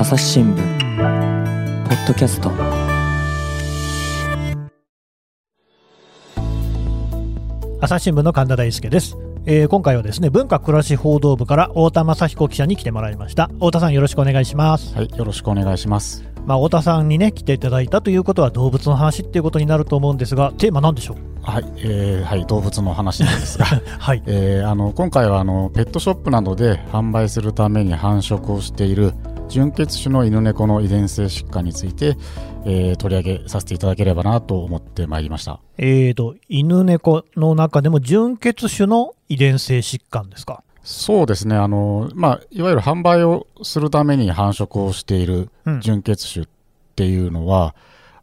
朝日新聞ポッドキャスト。朝日新聞の神田大輔です、えー今回はですね文化暮らし報道部から太田雅彦記者に来てもらいました。太田さんよろしくお願いします。はい、よろしくお願いします。まあ太田さんにね来ていただいたということは動物の話っていうことになると思うんですがテーマなんでしょう？はい、えーはい、動物の話なんですが、はい。えーあの今回はあのペットショップなどで販売するために繁殖をしている純血種の犬猫の遺伝性疾患について、えー取り上げさせていただければなと思ってまいりました。えーと犬猫の中でも純血種の遺伝性疾患ですか？そうですね、あのまあ、いわゆる販売をするために繁殖をしているうん純血種っていうのは、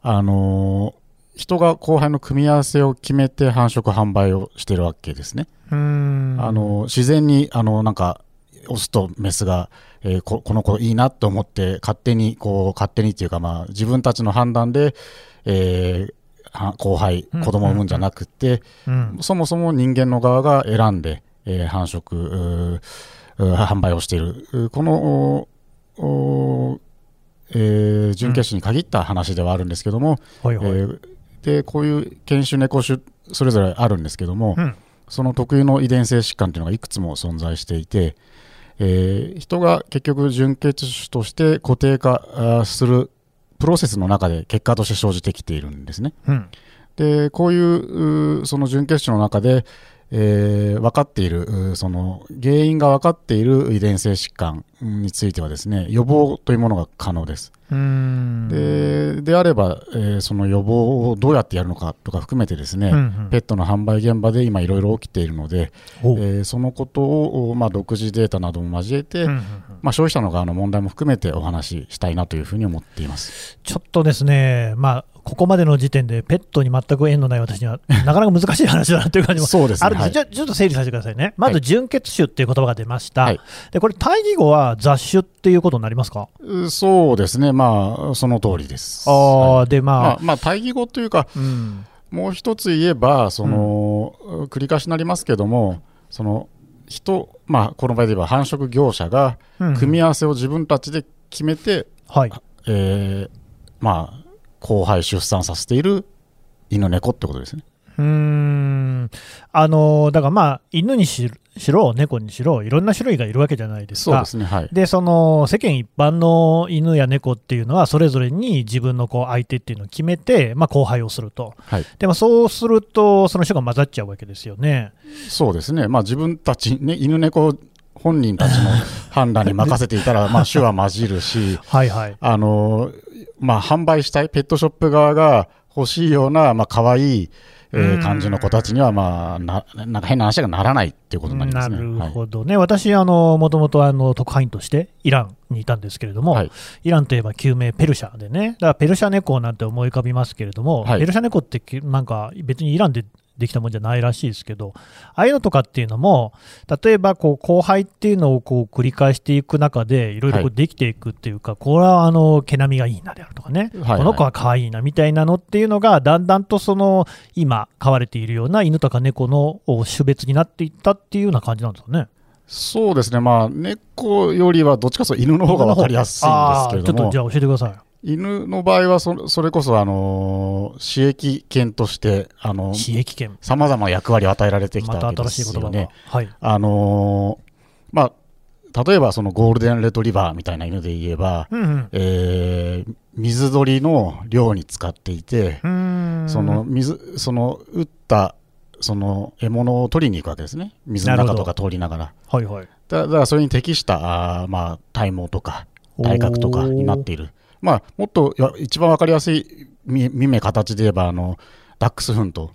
あの人が後輩の組み合わせを決めて繁殖販売をしてるわけですね。うーんあの自然にあのなんかオスとメスが、えーここの子いいなと思って勝手にこう勝手にっていうか、まあ、自分たちの判断で、えーは後輩うん子供を産むんじゃなくて、うんそもそも人間の側が選んで、えー繁殖販売をしている。このえー準決種に限った話ではあるんですけども、はいはい、えーでこういう犬種猫種それぞれあるんですけども、うん。その特有の遺伝性疾患というのがいくつも存在していて、えー人が結局純血種として固定化するプロセスの中で結果として生じてきているんですね。うんでこういうその純血種の中で、えー分かっているその原因が分かっている遺伝性疾患についてはですね予防というものが可能です。でであれば、えーその予防をどうやってやるのかとか含めてですね、うんうん。ペットの販売現場で今いろいろ起きているので、えーそのことを、まあ、独自データなども交えて、うんうんうんまあ、消費者の側の問題も含めてお話ししたいなというふうに思っています。ちょっとですね、まあ、ここまでの時点でペットに全く縁のない私には、なかなか難しい話だなという感じもそうですね。あるんです、はい。じゃあちょっと整理させてくださいね、まずはい純血種っていう言葉が出ました、はい。でこれ、対義語は雑種っていうことになりますか、うそうですね、まあ、その通りです。あはい。ーで、まあ、まあ、まあ、対義語というか、うん、もう一つ言えば、その、繰り返しになりますけども、その、人、まあ、この場合で言えば繁殖業者が、うん組み合わせを自分たちで決めて、はい、えーまあ、交配出産させている犬猫ってことですね。うーん、あのだからまあ、犬にししろ、猫にしろ、いろんな種類がいるわけじゃないですか。そうですね、はい。でその世間一般の犬や猫っていうのはそれぞれに自分のこう相手っていうのを決めて、まあ、交配をすると。はい、でもそうするとその種が混ざっちゃうわけですよね。そうですね、まあ、自分たち、ね、犬猫本人たちの 判断に任せていたら、まあ、種は混じるし、はいはい。あのまあ、販売したいペットショップ側が欲しいような、まあ可愛い、えうん。ー感じの子たちには、まあ、ななんか変な話がならないっていうことになりますね。なるほどね、私あの、もともとあの特派員としてイランにいたんですけれども、はい。イランといえば救命ペルシャでね、だからペルシャ猫なんて思い浮かびますけれども、はい。ペルシャ猫ってきなんか別にイランでできたもんじゃないらしいですけど、ああいうのとかっていうのも、例えばこう交配っていうのをこう繰り返していく中で、いろいろできていくっていうか、これはあの毛並みがいいなであるとかね、はいはい。この子は可愛いなみたいなのっていうのが、だんだんとその今、飼われているような犬とか猫のお種別になっていったっていうような感じなんですかね。そうですね、まあ、猫よりはどっちかというと犬の方が分かりやすいんですけれどあーちょっともじゃ、あ教えてください。犬の場合はそ、それこそ、あのー、刺激犬として、あの刺激犬。さまざま役割を与えられてきたわけで新しい言葉がすよね。。はい。あのーまあ、例えばそのゴールデンレトリバーみたいな犬で言えば、うんうん。えー水鳥の漁に使っていて、その水その撃ったその獲物を取りに行くわけですね、水の中とか通りながら。はいはい。だだからそれに適したあー、まあ、体毛とか体格とかになっている、まあ、もっとや一番わかりやすい見見目形で言えばあの、ダックスフント、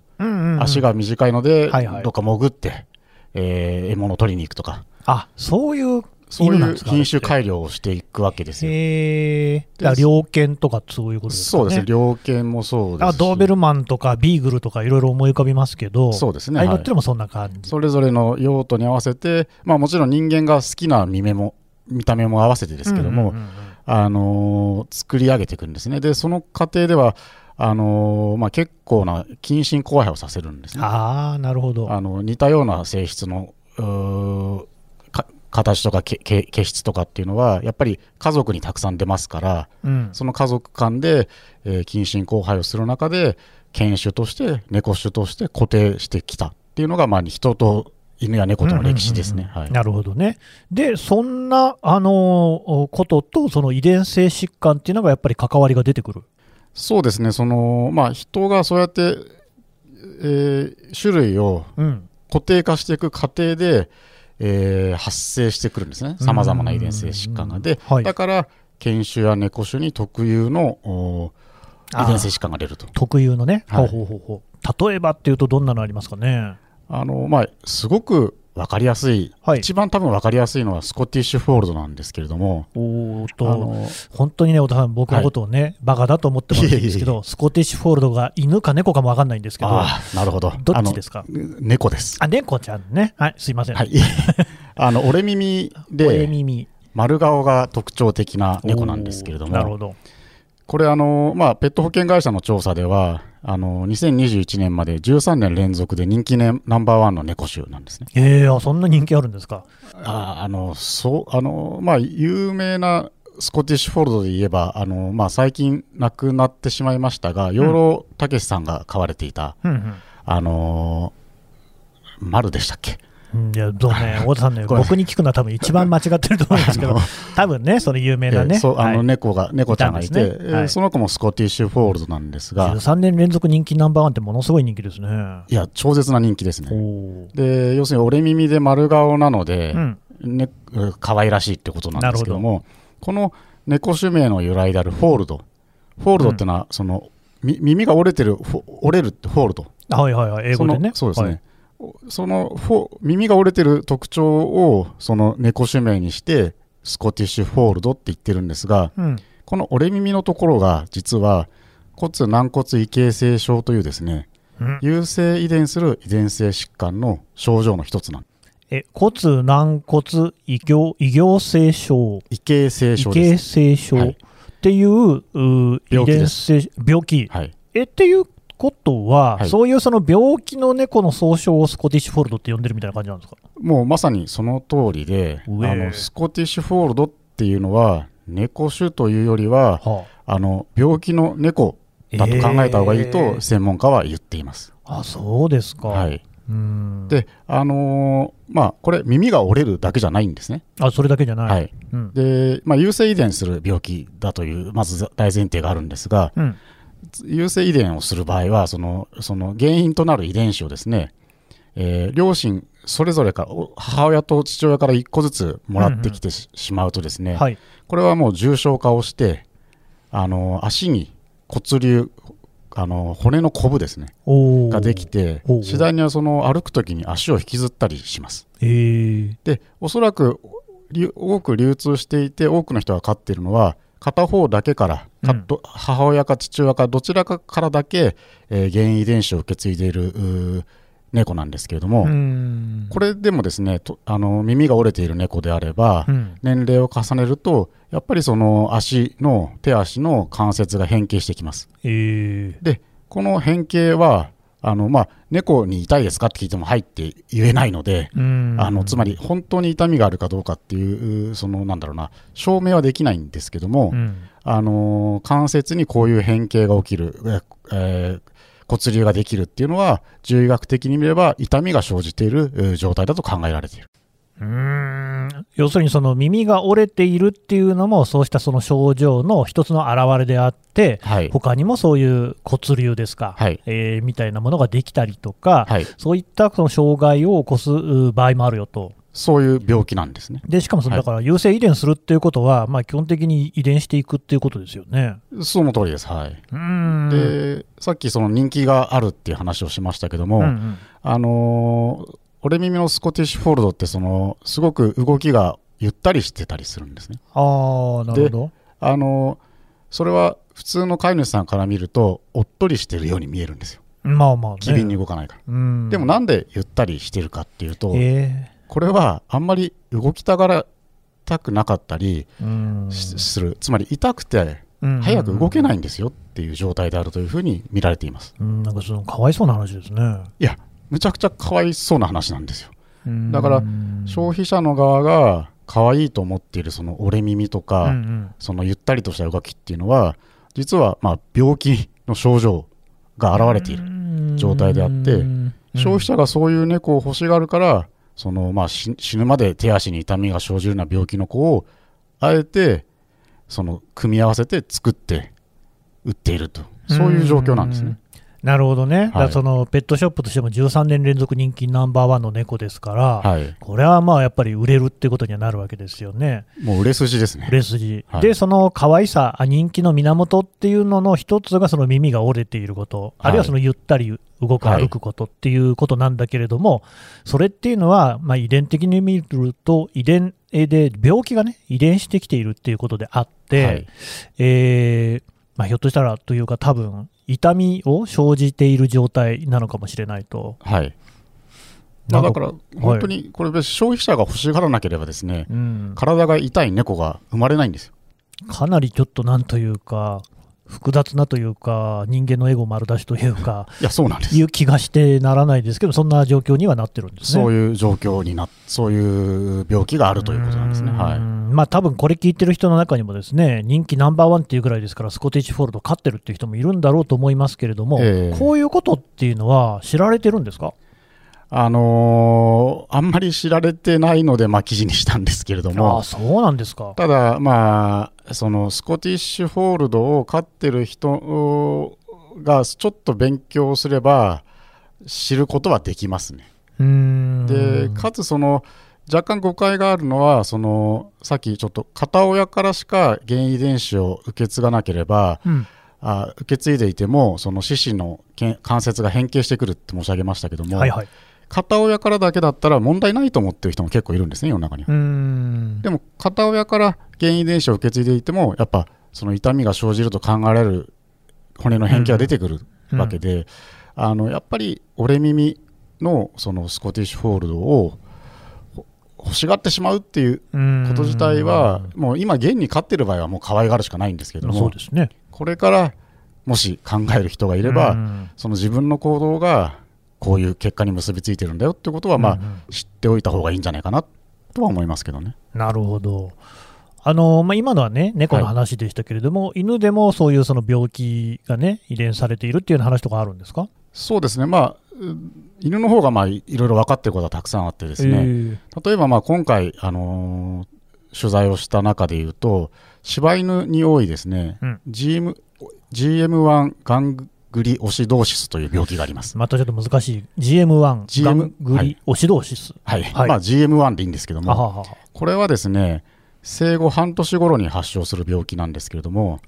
足。が短いので、はいはいどっか潜って、えー獲物を取りに行くとか、あ、そういうそういう品種改良をしていくわけですよ。へえ。猟犬とかそういうことですかね？そうですね、猟犬もそうですしあドーベルマンとかビーグルとかいろいろ思い浮かびますけど、そうですねはいああいうのってのもそんな感じ。それぞれの用途に合わせて、まあ、もちろん人間が好きな見目も見た目も合わせてですけども、うんうんうんうんあのー作り上げていくんですね。で、その過程では、あのーまあ、結構な近親交配をさせるんですね。ああ、なるほど。あの似たような性質のう形とかけけ毛質とかっていうのは、やっぱり家族にたくさん出ますから、うんその家族間で、えー近親交配をする中で、犬種として、猫種として固定してきたっていうのが、まあ、人と犬や猫との歴史ですね。はいなるほどね。で、そんな、あのーことと、その遺伝性疾患っていうのがやっぱり関わりが出てくる。そうですね、そのまあ、人がそうやって、えー種類をうん。固定化していく過程で、えー発生してくるんですね、さまざまな遺伝性疾患が。で、はいだから、犬種や猫種に特有のお遺伝性疾患が出ると。特有のね。はいほうほうほう。例えばっていうと、どんなのありますかね？あのまあ、すごく分かりやすい、はい一番多分分かりやすいのはスコティッシュフォールドなんですけれども、おと、あの本当にね、太田さん、僕のことをね、バカだと思ってもらうんですけど、スコティッシュフォールドが犬か猫かも分かんないんですけど、あーなるほど、どっちですか？猫です。あ、猫ちゃんね。はい、すいません。はい、あの折れ耳親で耳。丸顔が特徴的な猫なんですけれども、なるほど。これあの、まあ、ペット保険会社の調査では、あの2021年まで13年連続で人気、ね、ナンバーワンの猫種なんですね。えー、あそんな人気あるんですか？ああのそうあの、まあ、有名なスコティッシュフォールドで言えば、あのまあ、最近亡くなってしまいましたが、養老たけしさんが飼われていた、うんあの丸でしたっけ？うん。いや、どうね、太田さんね、僕に聞くのは多分一番間違ってると思うんですけど 多分ね、その有名なね。あのはい。猫が、猫ちゃんがいて、ね。その子もスコティッシュフォールドなんですが、13年連続人気ナンバーワンってものすごい人気ですね。いや、超絶な人気ですね。で要するに折れ耳で丸顔なので、うん。ね、可愛らしいってことなんですけどもこの猫種名の由来であるフォールドfold ってのは、そのみ耳が折れてる折れるって fold。はいはいはい、英語でね。そうですね、その耳が折れてる特徴をその猫種名にしてスコティッシュフォールドって言ってるんですがうん。この折れ耳のところが実は骨軟骨異形成症というですねうん。優性遺伝する遺伝性疾患の症状の一つなんえ骨軟骨異形異形成症、異形成異症で形す。成症。っはい。ていう,、う遺病気病気。はい。えっていうことは、はい。そういうその病気の猫の総称をスコティッシュフォールドって呼んでるみたいな感じなんですか？もうまさにその通りで、あのスコティッシュフォールドっていうのは、猫種というよりは、はあ。の病気の猫だと考えた方がいいえと、ー。専門家は言っています。ああ、そうですか。はい、うん。で、あのーまあ、これ、耳が折れるだけじゃないんですね。あそれだけじゃない。はい。うん。でまあ、優性遺伝する病気だという、まず大前提があるんですが、うん優性遺伝をする場合はその、その原因となる遺伝子をですね、えー両親それぞれから、お母親と父親から1個ずつもらってきてし,、まうとですね、はい。これはもう重症化をして、あの足に骨瘤、あの骨のコブですね、ができて次第にはその歩くときに足を引きずったりします。えー、で、おそらくり多く流通していて、多くの人が飼っているのは、片方だけから、かうん。ど母親か父親かどちらかからだけ、えー原因遺伝子を受け継いでいる猫なんですけれども、うん。これでもですねとあの耳が折れている猫であれば、うん。年齢を重ねると、やっぱりその足の、手足の関節が変形してきます。えー、で、この変形は、あのまあ、猫に痛いですかって聞いても、はいって言えないので、うんあのつまり本当に痛みがあるかどうかっていう、そのなんだろうな、証明はできないんですけども、うんあの関節にこういう変形が起きる、ええー骨瘤ができるっていうのは、獣医学的に見れば痛みが生じているえー状態だと考えられている。うーん要するにその耳が折れているっていうのもそうしたその症状の一つの表れであってはい、他にもそういう骨瘤ですか、はいえーみたいなものができたりとか、はい、そういったその障害を起こすう場合もあるよと。そういう病気なんですね。でしかもそのはいだから優性遺伝するっていうことは、まあ、基本的に遺伝していくっていうことですよね。その通りです。はい。うーんで、さっきその人気があるっていう話をしましたけども、うんうんあのー俺耳のスコティッシュフォールドってそのすごく動きがゆったりしてたりするんですね。ああ、なるほど。あのーそれは普通の飼い主さんから見るとおっとりしてるように見えるんですよ。まあまあね。機敏に動かないから。うんでもなんでゆったりしてるかっていうと、えこれはあんまり動きたがらたくなかったりする、つまり痛くてうん早く動けないんですよっていう状態であるというふうに見られています。うん、なんかそのかわいそうな話ですね。いや、むちゃくちゃかわいそうな話なんですよ。だから消費者の側が可愛いと思っているその折れ耳とか、うんうん。そのゆったりとした動きっていうのは実はまあ病気の症状が現れている状態であってうん。消費者がそういう猫を欲しがるからそのま死ぬまで手足に痛みが生じるような病気の子をあえてその組み合わせて作って売っていると。そういう状況なんですね。なるほどね、だからそのペットショップとしても13年連続人気ナンバーワンの猫ですから、はい、これはまあやっぱり売れるってことにはなるわけですよね、もう売れ筋ですね。売。れ筋、はい。でその可愛さ、あ人気の源っていうのの一つがその耳が折れていること、あるいはそのゆったり動く、はい歩くことっていうことなんだけれども、それっていうのは、まあ、遺伝的に見ると、遺伝で病気がね、遺伝してきているっていうことであって、はい。えーまあ、ひょっとしたらというか、多分痛みを生じている状態なのかもしれないと。はいまあ、だから本当にこれ消費者が欲しがらなければですねうん、体が痛い猫が生まれないんですよ。かなりちょっとなんというか、複雑なというか、人間のエゴ丸出しというか、いやそうなんですいう気がしてならないですけど、そんな状況にはなってるんですね。そういう状況になそういう病気があるということなんですね。はいんまあ多分これ聞いてる人の中にもですね人気ナンバーワンっていうぐらいですからスコティッシュフォールド勝ってるっていう人もいるんだろうと思いますけれども、ええこういうことっていうのは知られてるんですか？あのーあんまり知られてないので、まあ、記事にしたんですけれどあもあ、そうなんですか。ただ、まあ、そのスコティッシュフォールドを飼ってる人がちょっと勉強すれば知ることはできますね。うーんでかつその若干誤解があるのはそのさっきちょっと片親からしか原遺伝子を受け継がなければうん。あ受け継いでいてもその四肢のけ関節が変形してくるって申し上げましたけども、はいはい。片親からだけだったら問題ないと思ってる人も結構いるんですね世の中には。でも片親から原遺伝子を受け継いでいてもやっぱその痛みが生じると考えられる骨の変形が出てくるわけで、あのやっぱり折れ耳のそのスコティッシュフォールドをほ欲しがってしまうっていうこと自体はもう今現に飼ってる場合はもう可愛がるしかないんですけどうんそもうですね。これからもし考える人がいれうばんその自分の行動がこういう結果に結びついてるんだよってことはまあ知っておいた方がいいんじゃないかなとは思いますけどね。なるほど。あのまあ、今のはね、猫の話でしたけれども、犬でもそういうその病気がね、遺伝されているっていう話とかあるんですか？そうですね、まあ、う犬の方がまあいいろいろ分かっていることはたくさんあってですね、え例えばまあ今回、あのー取材をした中でいうと、柴犬に多いですね、うん。GM GM1 ガングリオシドーシスという病気があります。またちょっと難しい、GM1、GM ガングリオシドーシス。はい。はい。まあ、GM1 でいいんですけども、あははは。これはですね、生後半年頃に発症する病気なんですけれども、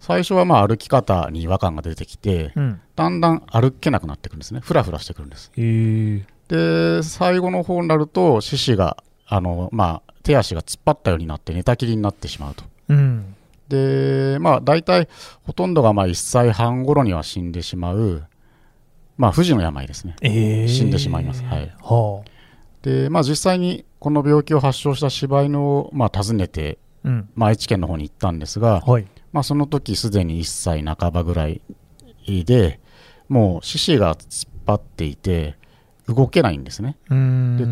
最初はまあ歩き方に違和感が出てきて、うん。だんだん歩けなくなってくるんですね、ふらふらしてくるんです。えー。で最後の方になると四肢があの、まあ、手足が突っ張ったようになって寝たきりになってしまうと。うん。でまあ大体ほとんどがまあ1歳半頃には死んでしまうまあ不治の病ですね。えー。死んでしまいます。はい。はでまあ実際にこの病気を発症した柴犬をまあ訪ねて、あうん。まあ、愛知県の方に行ったんですが、はい。まあ、その時すでに1歳半ばぐらいでもう四肢が突っ張っていて動けないんですね。で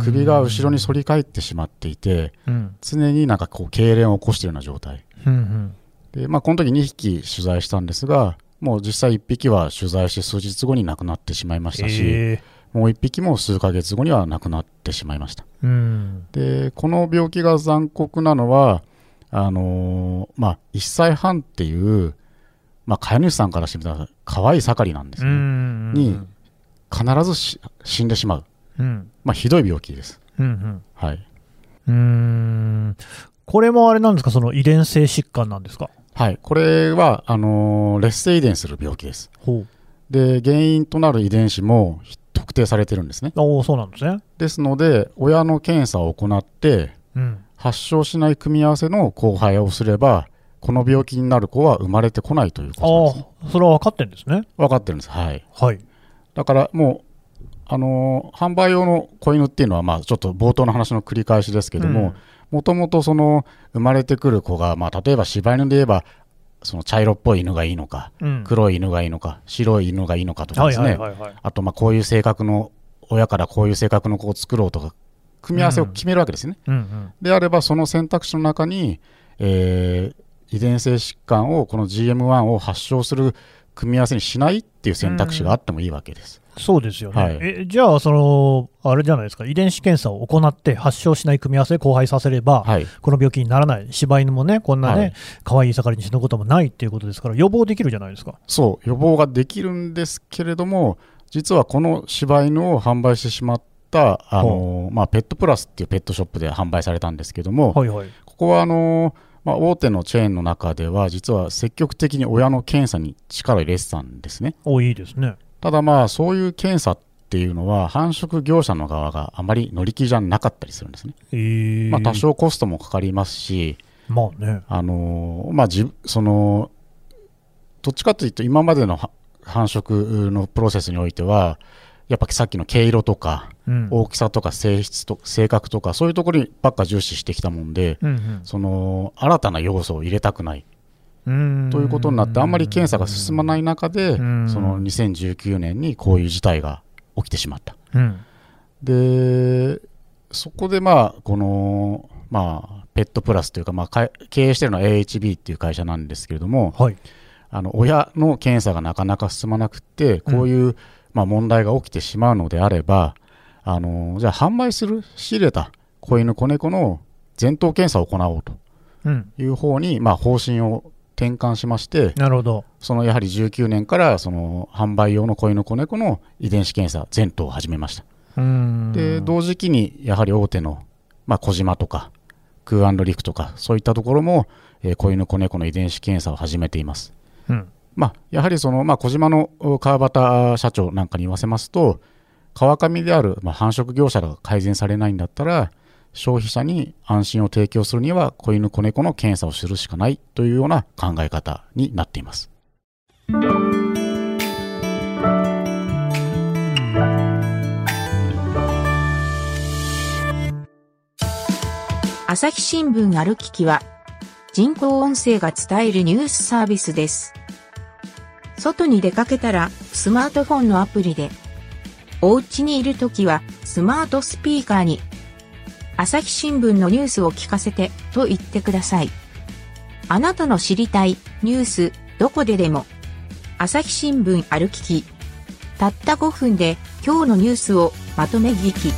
首が後ろに反り返ってしまっていてうん。常になんかこう痙攣を起こしているような状態。うんうん。で、まあ、この時2匹取材したんですがもう実際1匹は取材して数日後に亡くなってしまいましたし、えもう1匹も数ヶ月後には亡くなってしまいました。でこの病気が残酷なのはあのーまあ、1歳半っていう、まあ、飼い主さんからしてみたら可愛い盛りなんですうね、ん。に必ずし死んでしまう、うん。まあ、ひどい病気です、うんはい。うん。これもあれなんですか？その遺伝性疾患なんですか？はい、これはあのー劣勢遺伝する病気です。で原因となる遺伝子も特定されてるんですね。おおそうなんですね。ですので親の検査を行ってうん。発症しない組み合わせの交配をすればこの病気になる子は生まれてこないというあことですあそれは分かってるんですね。分かってるんです。はい。はい。だからもうあのー販売用の子犬っていうのはまあちょっと冒頭の話の繰り返しですけどももともとその生まれてくる子がまあ例えば柴犬で言えばその茶色っぽい犬がいいのかうん、うん黒い犬がいいのか白い犬がいいのかとかはいですね、あとまあこういう性格の親からこういう性格の子を作ろうとか組み合わせを決めるわけですね。であれば、その選択肢の中に、えー遺伝性疾患を、この GM1 を発症する組み合わせにしないっていう選択肢があってもいいわけです。そうですよね、はい。えじゃあ、そのあれじゃないですか、遺伝子検査を行って発症しない組み合わせで交配させれば、はい、この病気にならない、柴犬もね、こんなね、はい。可愛い盛りに死ぬこともないっていうことですから、予防できるじゃないですか。そう、予防ができるんですけれども、実はこの柴犬を販売してしまった、あのまあ、ペットプラスっていうペットショップで販売されたんですけども、はいはい。ここはあのまあ、大手のチェーンの中では、実は積極的に親の検査に力を入れてたんですね。おいいですね。ただまあ、そういう検査っていうのは、繁殖業者の側があまり乗り気じゃなかったりするんですね。えー、まあ、多少コストもかかりますし、まあね。あのまあ、じそのどっちかというと、今までのは繁殖のプロセスにおいては、やっぱさっきの毛色とか、うん。大きさとか性質と性格とか、そういうところにばっか重視してきたもんで、うんその新たな要素を入れたくない。うん、ということになって、あんまり検査が進まない中で、うん。その2019年にこういう事態が起きてしまった。うん、で、そこでまあ、この、まあ、ペットプラスというか、まあ、か経営しているのは AHB っていう会社なんですけれども、はい。あの親の検査がなかなか進まなくて、こういう、まあ、問題が起きてしまうのであれば、あのじゃあ、販売する、仕入れた子犬、子猫の前頭検査を行おうとうん、いう方に、まあ、方針を転換しまして、なるほど。そのやはり19年からその販売用の子犬、子猫の遺伝子検査、全頭を始めました。うん。で、同時期にやはり大手の、まあ、小島とか、クーリクとか、そういったところも、えー子犬、子猫の遺伝子検査を始めています。うん、まあ、やはりその、まあ、小島の川端社長なんかに言わせますと、川上である、まあ、繁殖業者が改善されないんだったら、消費者に安心を提供するには、子犬、子猫の検査をするしかないというような考え方になっています。朝日新聞ある聞きは、人工音声が伝えるニュースサービスです。外に出かけたら、スマートフォンのアプリで、お家にいるときは、スマートスピーカーに、朝日新聞のニュースを聞かせて、と言ってください。あなたの知りたい、ニュース、どこででも、朝日新聞ある聞き。たった5分で、今日のニュースをまとめ聞き。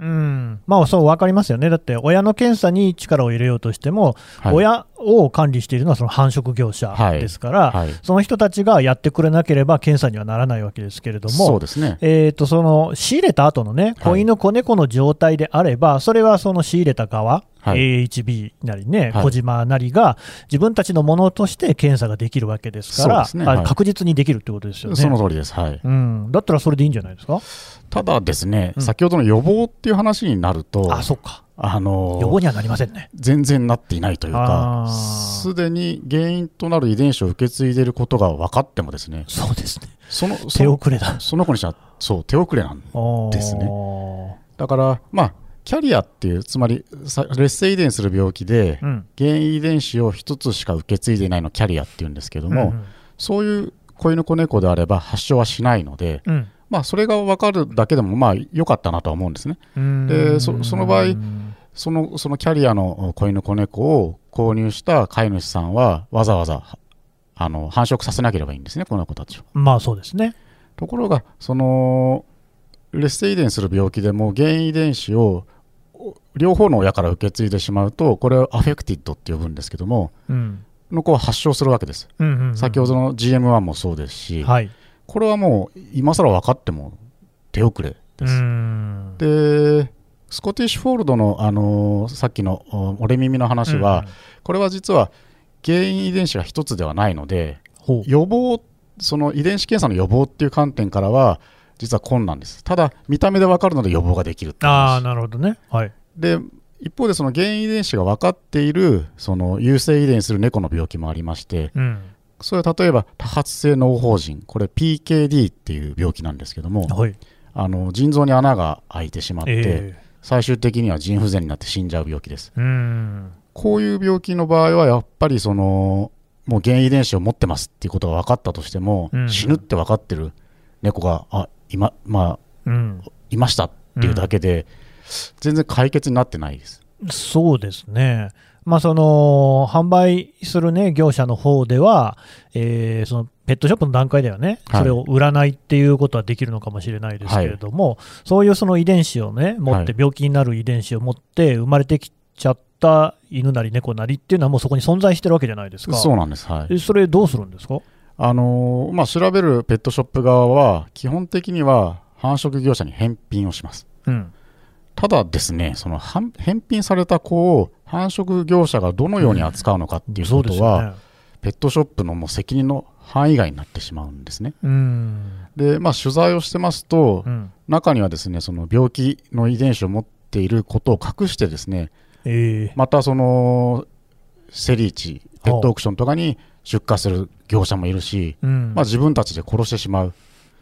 うん、まあそう分かりますよね、だって親の検査に力を入れようとしても、はい、親を管理しているのはその繁殖業者はいですから、はい、その人たちがやってくれなければ検査にはならないわけですけれども、そうですね。えー、とその仕入れた後のね、子犬、子猫の状態であれば、それはその仕入れた側、はい AHB なりね、はい小島なりが、自分たちのものとして検査ができるわけですから、ねはい確実にできるってことですよね。その通りです。はい。うん、だったらそれでいいんじゃないですか？ただですね、うん先ほどの予防っていう話になると、あ、そっか。あの予防にはなりませんね。全然なっていないというかすでに原因となる遺伝子を受け継いでいることが分かってもですね、そうですね。そのそ手の遅れだ。その子にしては、そう、手遅れなんですねね。だから、まあ、キャリアっていう、つまりさ劣性遺伝する病気で、うん。原因遺伝子を一つしか受け継いでいないのをキャリアっていうんですけども、うんそういう子犬子猫であれば発症はしないので、うんまあ、それが分かるだけでも、まあ、良かったなとは思うんですね。うんでそその場合うんそのそのキャリアの子犬子猫を購入した飼い主さんは、わざわざあの繁殖させなければいいんですね、この子たちを。まあそうですね。ところが、その劣性遺伝する病気でも原因遺伝子をお両方の親から受け継いでしまうと、これをアフェクティッドって呼ぶんですけども、うんの子は発症するわけです。うんうんうん先ほどの GM1 もそうですし、はい。これはもう今更分かっても手遅れです。うんで、スコティッシュフォールドの、あのーさっきのお折れ耳の話は、これは実は原因遺伝子が一つではないので、予防、その遺伝子検査の予防っていう観点からは、実は困難です。ただ、見た目で分かるので予防ができるってああ、話なるほどね。はい。で、一方でその原因遺伝子が分かっている、その優性遺伝する猫の病気もありまして、うん。それは例えば多発性脳疱疹、これ PKD っていう病気なんですけども、はい。あの腎臓に穴が開いてしまって、え最終的には腎不全になって死んじゃう病気です。こういう病気の場合は、やっぱりその、もう原因遺伝子を持ってますっていうことが分かったとしても、うん死ぬって分かってる猫が、あ今、まうん。あ、いましたっていうだけで、全然解決になってないです。そうですね。まあ、その販売する、ね、業者の方では、えーそのペットショップの段階ではね、はいそれを売らないっていうことはできるのかもしれないですけれども、そういうその遺伝子をね、持って、はい病気になる遺伝子を持って、生まれてきちゃった犬なり猫なりっていうのは、もうそこに存在してるわけじゃないですか。そうなんです。はい。えそれ、どうするんですか？あのーまあ、調べるペットショップ側は、基本的には繁殖業者に返品をします。うん、ただですね、その返返品された子を繁殖業者がどのように扱うのかっていうことは、ね。ペットショップのもう責任の範囲外になってしまうんですね。うんで、まあ、取材をしてますと、うん中にはですね、その病気の遺伝子を持っていることを隠してですね、えまたそのセリーチ、ペットオークションとかに出荷する業者もいるし、ーうんまあ、自分たちで殺してしまう。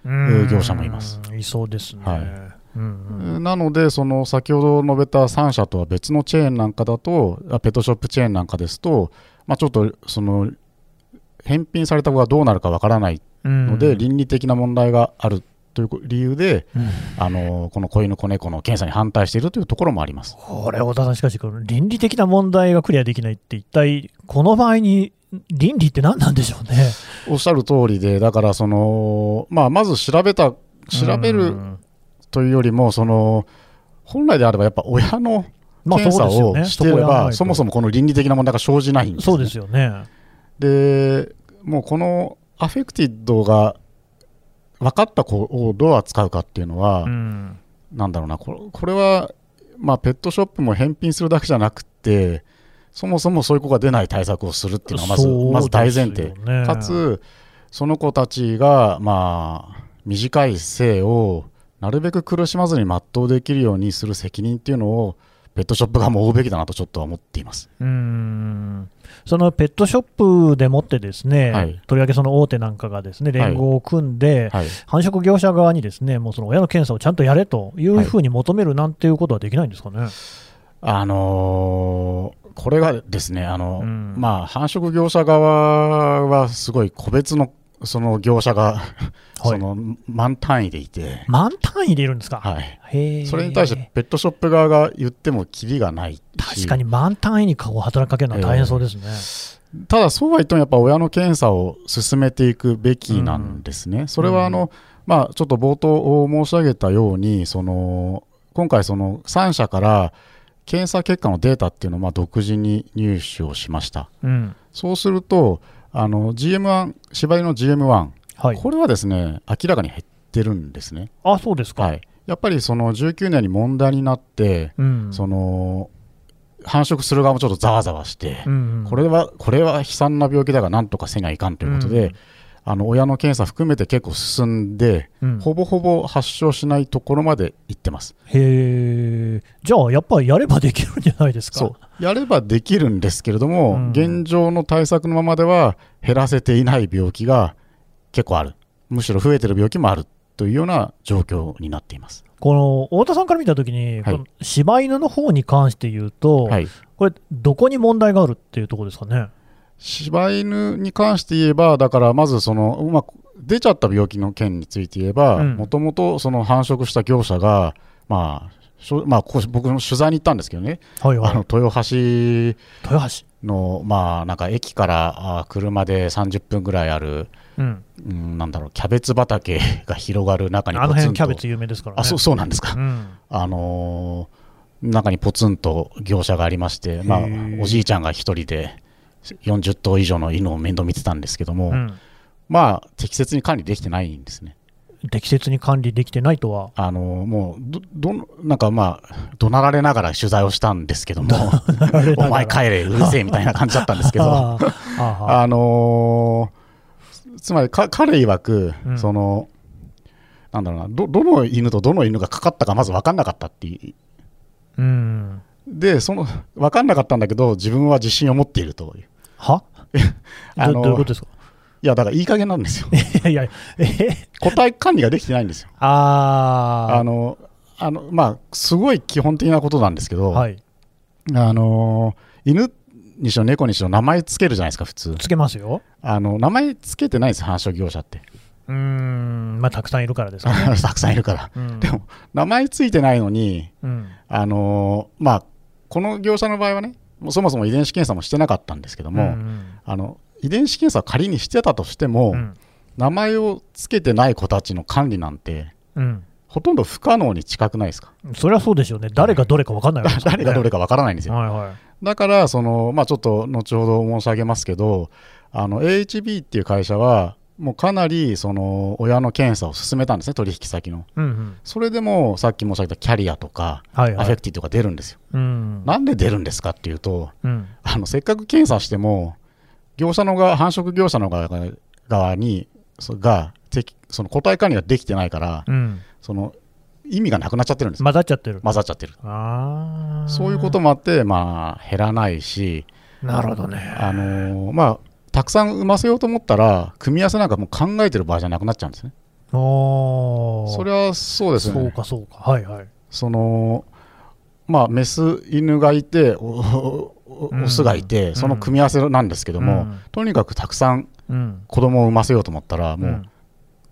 うん業者もいますいそうですね。はいうんうんなので、その先ほど述べた3社とは別のチェーンなんかだと、あペットショップチェーンなんかですと、まあ、ちょっとその返品された子がどうなるかわからないので、うん倫理的な問題があるという理由で、うんあのこの子犬、子猫の検査に反対しているというところもあります。これ、太田さん、しかし、この倫理的な問題がクリアできないって、一体、この場合に倫理って何なんでしょうね。おっしゃる通りで、だからその、まあ、まず調べた、調べるうんというよりも、その本来であれば、やっぱ親のまあ、検査。をしていれば、そもそもこの倫理的な問題が生じないんです、そうですよね。で、もうこのアフェクティッドが分かった子をどう扱うかっていうのは、うんなんだろうな、これこれは、まあ、ペットショップも返品するだけじゃなくて、そもそもそういう子が出ない対策をするっていうのがまずまず大前提、かつ、その子たちが、まあ、短い生をなるべく苦しまずに全うできるようにする責任っていうのを、ペットショップ側も負うべきだなとちょっとは思っています。うんそのペットショップでもってですね、はいとりわけその大手なんかがですね連合を組んで、はい、繁殖業者側にですねもうその親の検査をちゃんとやれというふうに求めるなんていうことはできないんですかね。あのーこれがですね、あのうんまあ、繁殖業者側はすごい個別のその業者が、その万単位でいて、満単位でいるんですか、はい、へーそれに対してペットショップ側が言ってもキリがないし。確かに満単位に顔を働きかけるのは大変そうですね。ただ、そうは言ってもやっぱ親の検査を進めていくべきなんですね。それはあの、まあ、ちょっと冒頭申し上げたように、その今回、その3社から検査結果のデータっていうのをまあ独自に入手をしました。うん。そうすると、あの GM1、柴犬の GM1、はい、これはですね、明らかに減ってるんですね。あそうですか、はい。やっぱりその19年に問題になって、うん。その繁殖する側もちょっとざわざわして、うんこれはこれは悲惨な病気だがなんとかせにはいかんということで、うんあの親の検査含めて結構進んで、うんほぼほぼ発症しないところまで行ってます。へえ、じゃあやっぱりやればできるんじゃないですか？そうやればできるんですけれども、うん現状の対策のままでは減らせていない病気が結構ある、むしろ増えてる病気もあるというような状況になっています。この太田さんから見たときに、はいこの柴犬の方に関して言うと、はい、これ、どこに問題があるっていうところですかね？柴犬に関して言えば、だからまずその、まあ、出ちゃった病気の件について言えば、うんもともとその繁殖した業者が、まあしょまあ、こう僕の取材に行ったんですけどね、はいはいあの。豊橋豊橋？の、まあ、なんか駅からあ車で30分ぐらいある、うん。うん、なんだろう、キャベツ畑が広がる中にあのポツンと、辺キャベツ有名ですからね。あそうそうなんですか、うん。あのー中にポツンと業者がありまして、まあおじいちゃんが一人で40頭以上の犬を面倒見てたんですけども、うんまあ、適切に管理できてないんですね。適切に管理できてないとは。あのもうど、どの、なんかまあ、怒鳴られながら取材をしたんですけども、お前帰れ、うるせえみたいな感じだったんですけど、あのーつまりか彼曰く、うんその、なんだろうなど、どの犬とどの犬がかかったかまず分かんなかったっていう。うん。で、その、分かんなかったんだけど、自分は自信を持っているという。は？あのどどういうことですか？いや、だからいい加減なんですよ。いやいや、え？個体管理ができてないんですよ。ああの、あの、まあ、すごい基本的なことなんですけど、あ、はい。あの犬にしろ猫にしろ名前つけるじゃないですか、普通。つけますよ。あの名前つけてないです、繁殖業者って。うーん、まあ、たくさんいるからですかね。たくさんいるから。うんでも、名前ついてないのに、うん、あのーまあ、この業者の場合はね、もうそもそも遺伝子検査もしてなかったんですけども、うんあの遺伝子検査を仮にしてたとしても、うん。名前をつけてない子たちの管理なんて、うん、ほとんど不可能に近くないですか？それはそうでしょうね、誰がどれか分かんないわけですからね。誰がどれかわからないんですよ。はいはい。だから、そのまあ、ちょっと後ほど申し上げますけど、あの AHB っていう会社は、もうかなりその親の検査を進めたんですね、取引先の。うんうんそれでもさっき申し上げたキャリアとか、はいはいアフェクティとか出るんですよ。うんなんで出るんですかっていうと、うんあのせっかく検査しても、業者の側、繁殖業者の側側に、そが適その個体管理ができてないから、うん、その意味がなくなっちゃってるんですよ、混ざっちゃってる。混ざっちゃってる。そういうこともあって、まあ、減らないし、なるほどね。あのーまあ、たくさん産ませようと思ったら、組み合わせなんかもう考えてる場合じゃなくなっちゃうんですね。おーそれはそうですそうね。かそうか。はいはい。そのまあ、メス犬がいて、オスがいて、その組み合わせなんですけども、うんとにかくたくさんうん。子供を産ませようと思ったら、もう、うん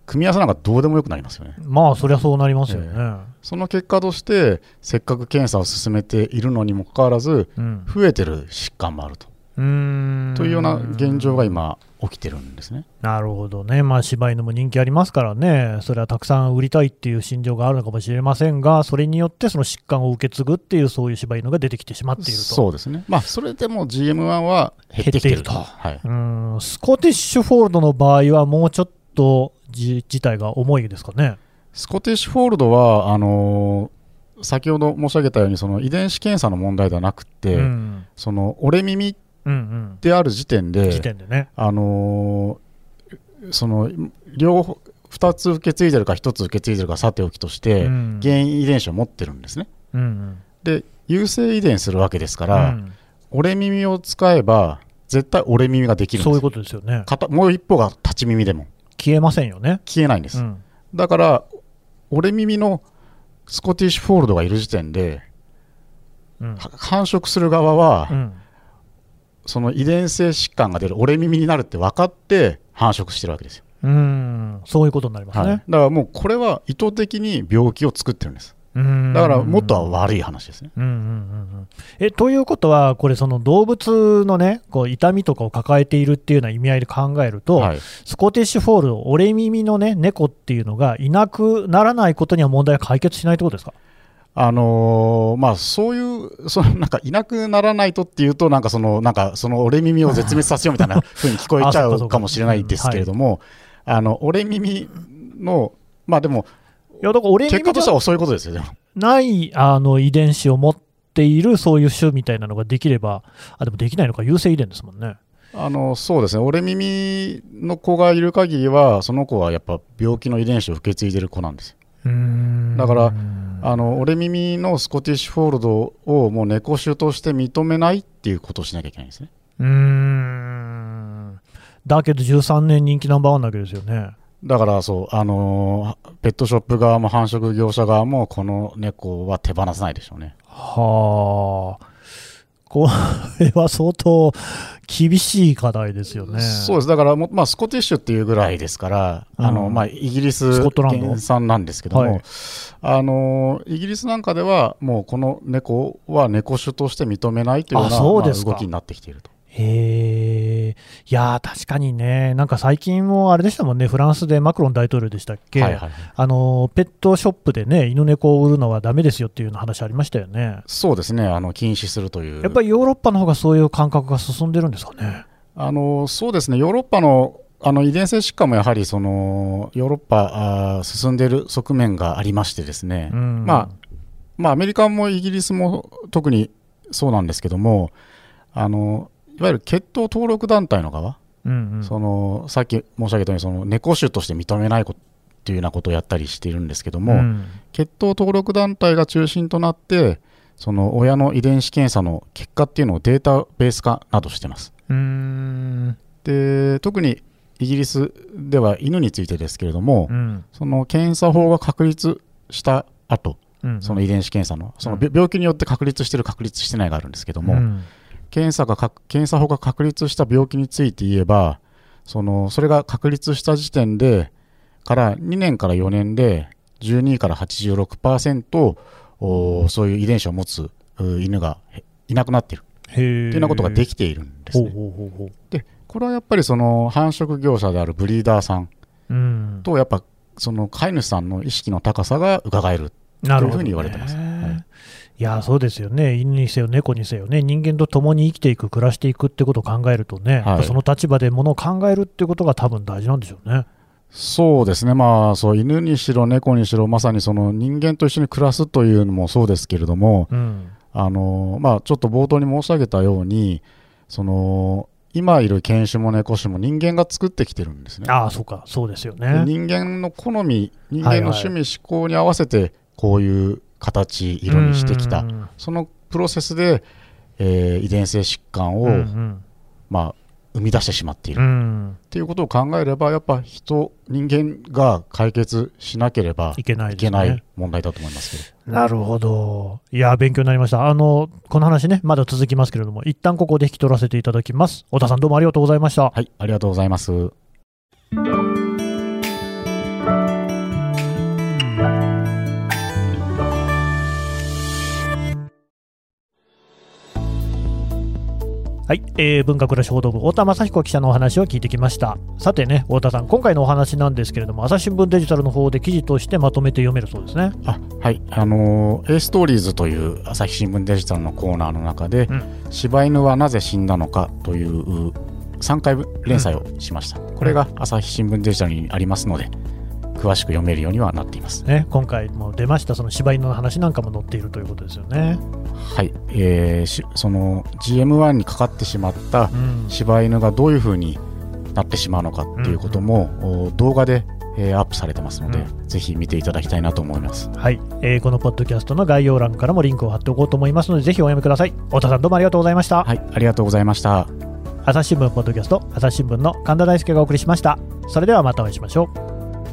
組み合わせなんかどうでもよくなりますよね。まあ、そりゃそうなりますよね。その結果として、せっかく検査を進めているのにもかかわらず、うん。増えてる疾患もあると。というような現状が今、起きてるんですね。なるほどね、まあ、柴犬も人気ありますからね、それはたくさん売りたいっていう心情があるのかもしれませんが、それによってその疾患を受け継ぐっていう、そういう柴犬が出てきてしまっていると。そうですね。まあ、それでも GM1 は減ってきてると。はい。うーんスコティッシュフォールドの場合は、もうちょっとじ事態が重いですかね。スコティッシュフォールドは、あのー先ほど申し上げたように、その遺伝子検査の問題ではなくて、うんその折れ耳である時点で、時点でね。あのーその両方2つ受け継いでるか1つ受け継いでるかさておきとして、うん。原因遺伝子を持ってるんですね。うんうん。で優性遺伝するわけですかうら、ん。折れ耳を使えば絶対折れ耳ができるんですそういうことですよね。片もう一方が立ち耳でも。消えませんよね。消えないんです、うん。だから折れ耳のスコティッシュフォールドがいる時点で繁殖する側は、うんその遺伝性疾患が出る折れ耳になるって分かって繁殖してるわけですよ、うん、そういうことになりますはい、だね。からもうこれは意図的に病気を作ってるんです。うん。だからもっとは悪い話ですね、うんうんうんうん。えということは、これ、その動物のね、こう痛みとかを抱えているっていうような意味合いで考えると、はい、スコティッシュフォールド、折れ耳のね、猫っていうのがいなくならないことには問題は解決しないってことですか？あのーまあ、そういう、そのなんかいなくならないとっていうと、なんかその、なんかその折れ耳を絶滅させようみたいな 風に聞こえちゃうかもしれないですけれども、あの折れ耳の、まあでも、いや、だから折れ結果としてはそういうことですよね。ないあの遺伝子を持っているそういう種みたいなのができれば、あ、でもできないのか、優性遺伝ですもんね。あのそうですね、折れ耳の子がいる限りは、その子はやっぱ病気の遺伝子を受け継いでる子なんですよ。うーんだからあの折れ耳のスコティッシュフォールドをもう猫種として認めないっていうことをしなきゃいけないんですね。うんだけど13年人気ナンバーワンなわけですよね。だからそう、あのーペットショップ側も繁殖業者側も、この猫は手放さないでしょうね。はあ、これは相当厳しい課題ですよね。そうです、だからも、まあ、スコティッシュっていうぐらいですから、あのうんまあ、イギリス原産なんですけども、はい。あのーイギリスなんかでは、もうこの猫は猫種として認めないというような動きになってきていると。へえ、いやー、確かにね、なんか最近もあれでしたもんね、フランスでマクロン大統領でしたっけ、はいはい、あのペットショップでね、犬猫を売るのはダメですよっていう話ありましたよね。そうですね。あの、禁止するという。やっぱりヨーロッパの方がそういう感覚が進んでるんですかね？あのそうですね、ヨーロッパのあの遺伝性疾患もやはりそのヨーロッパあー進んでいる側面がありましてですね、うん。まあまあ、アメリカもイギリスも特にそうなんですけども、あのいわゆる血統登録団体の側、うんうん。そのさっき申し上げたようにその猫種として認めないことっていうようなことをやったりしているんですけども、うん。血統登録団体が中心となって、その親の遺伝子検査の結果っていうのをデータベース化などしてます。で特にイギリスでは犬についてですけれども、うん。その検査法が確立した後うんその遺伝子検査のその病気によって確立してる確立してないがあるんですけども、うん検査がか検査法が確立した病気について言えばそのそれが確立した時点で、から2年から4年で12から86%おそういう遺伝子を持つう犬がいなくなっているへというようなことができているんですね。でこれはやっぱりその繁殖業者であるブリーダーさんうん。とやっぱその飼い主さんの意識の高さが伺えるなる。というふうに言われてますはいいや、そうですよね。犬にせよ、猫にせよね。人間と共に生きていく、暮らしていくってことを考えるとね、やっぱその立場でものを考えるってことが多分大事なんでしょうね。そうですね、まあ、そう犬にしろ猫にしろ、まさにその人間と一緒に暮らすというのもそうですけれども、うん。あのまあ、ちょっと冒頭に申し上げたように、その今いる犬種も猫種も人間が作ってきてるんですね。ああ、そうか、そうですよでね。人間の好み、人はいはい間の趣味、思考に合わせて、こういう形、色にしてきた、うんそのプロセスで、えー遺伝性疾患を、うんうんまあ、生み出してしまっている。うんっていうことを考えれば、やっぱ人、人間が解決しなければいけないい。けない問題だと思いますけど。なるほど。いや、勉強になりました。あの、この話ね、まだ続きますけれども、一旦ここで引き取らせていただきます。小田さん、どうもありがとうございました。はい、ありがとうございます。はい、えー、文化暮らし報道部、太田雅彦記者のお話を聞いてきました。さてね、太田さん、今回のお話なんですけれども、朝日新聞デジタルの方で記事としてまとめて読めるそうですね。あはい、あのー A ストーリーズという朝日新聞デジタルのコーナーの中で、うん柴犬はなぜ死んだのかという3回連載をしました。これが朝日新聞デジタルにありますので、詳しく読めるようにはなっています。ね、今回も出ました、その柴犬の話なんかも載っているということですよね。はい、えーしその GM1 にかかってしまったうん柴犬がどういうふうになってしまうのかっていうことも、お動画で、えーアップされてますので、うぜひ見ていただきたいなと思います。はい、えーこのポッドキャストの概要欄からもリンクを貼っておこうと思いますので、ぜひお読みください。太田さん、どうもありがとうございました。はい、ありがとうございました。朝日新聞ポッドキャスト、朝日新聞の神田大輔がお送りしました。それではまたお会いしましょう。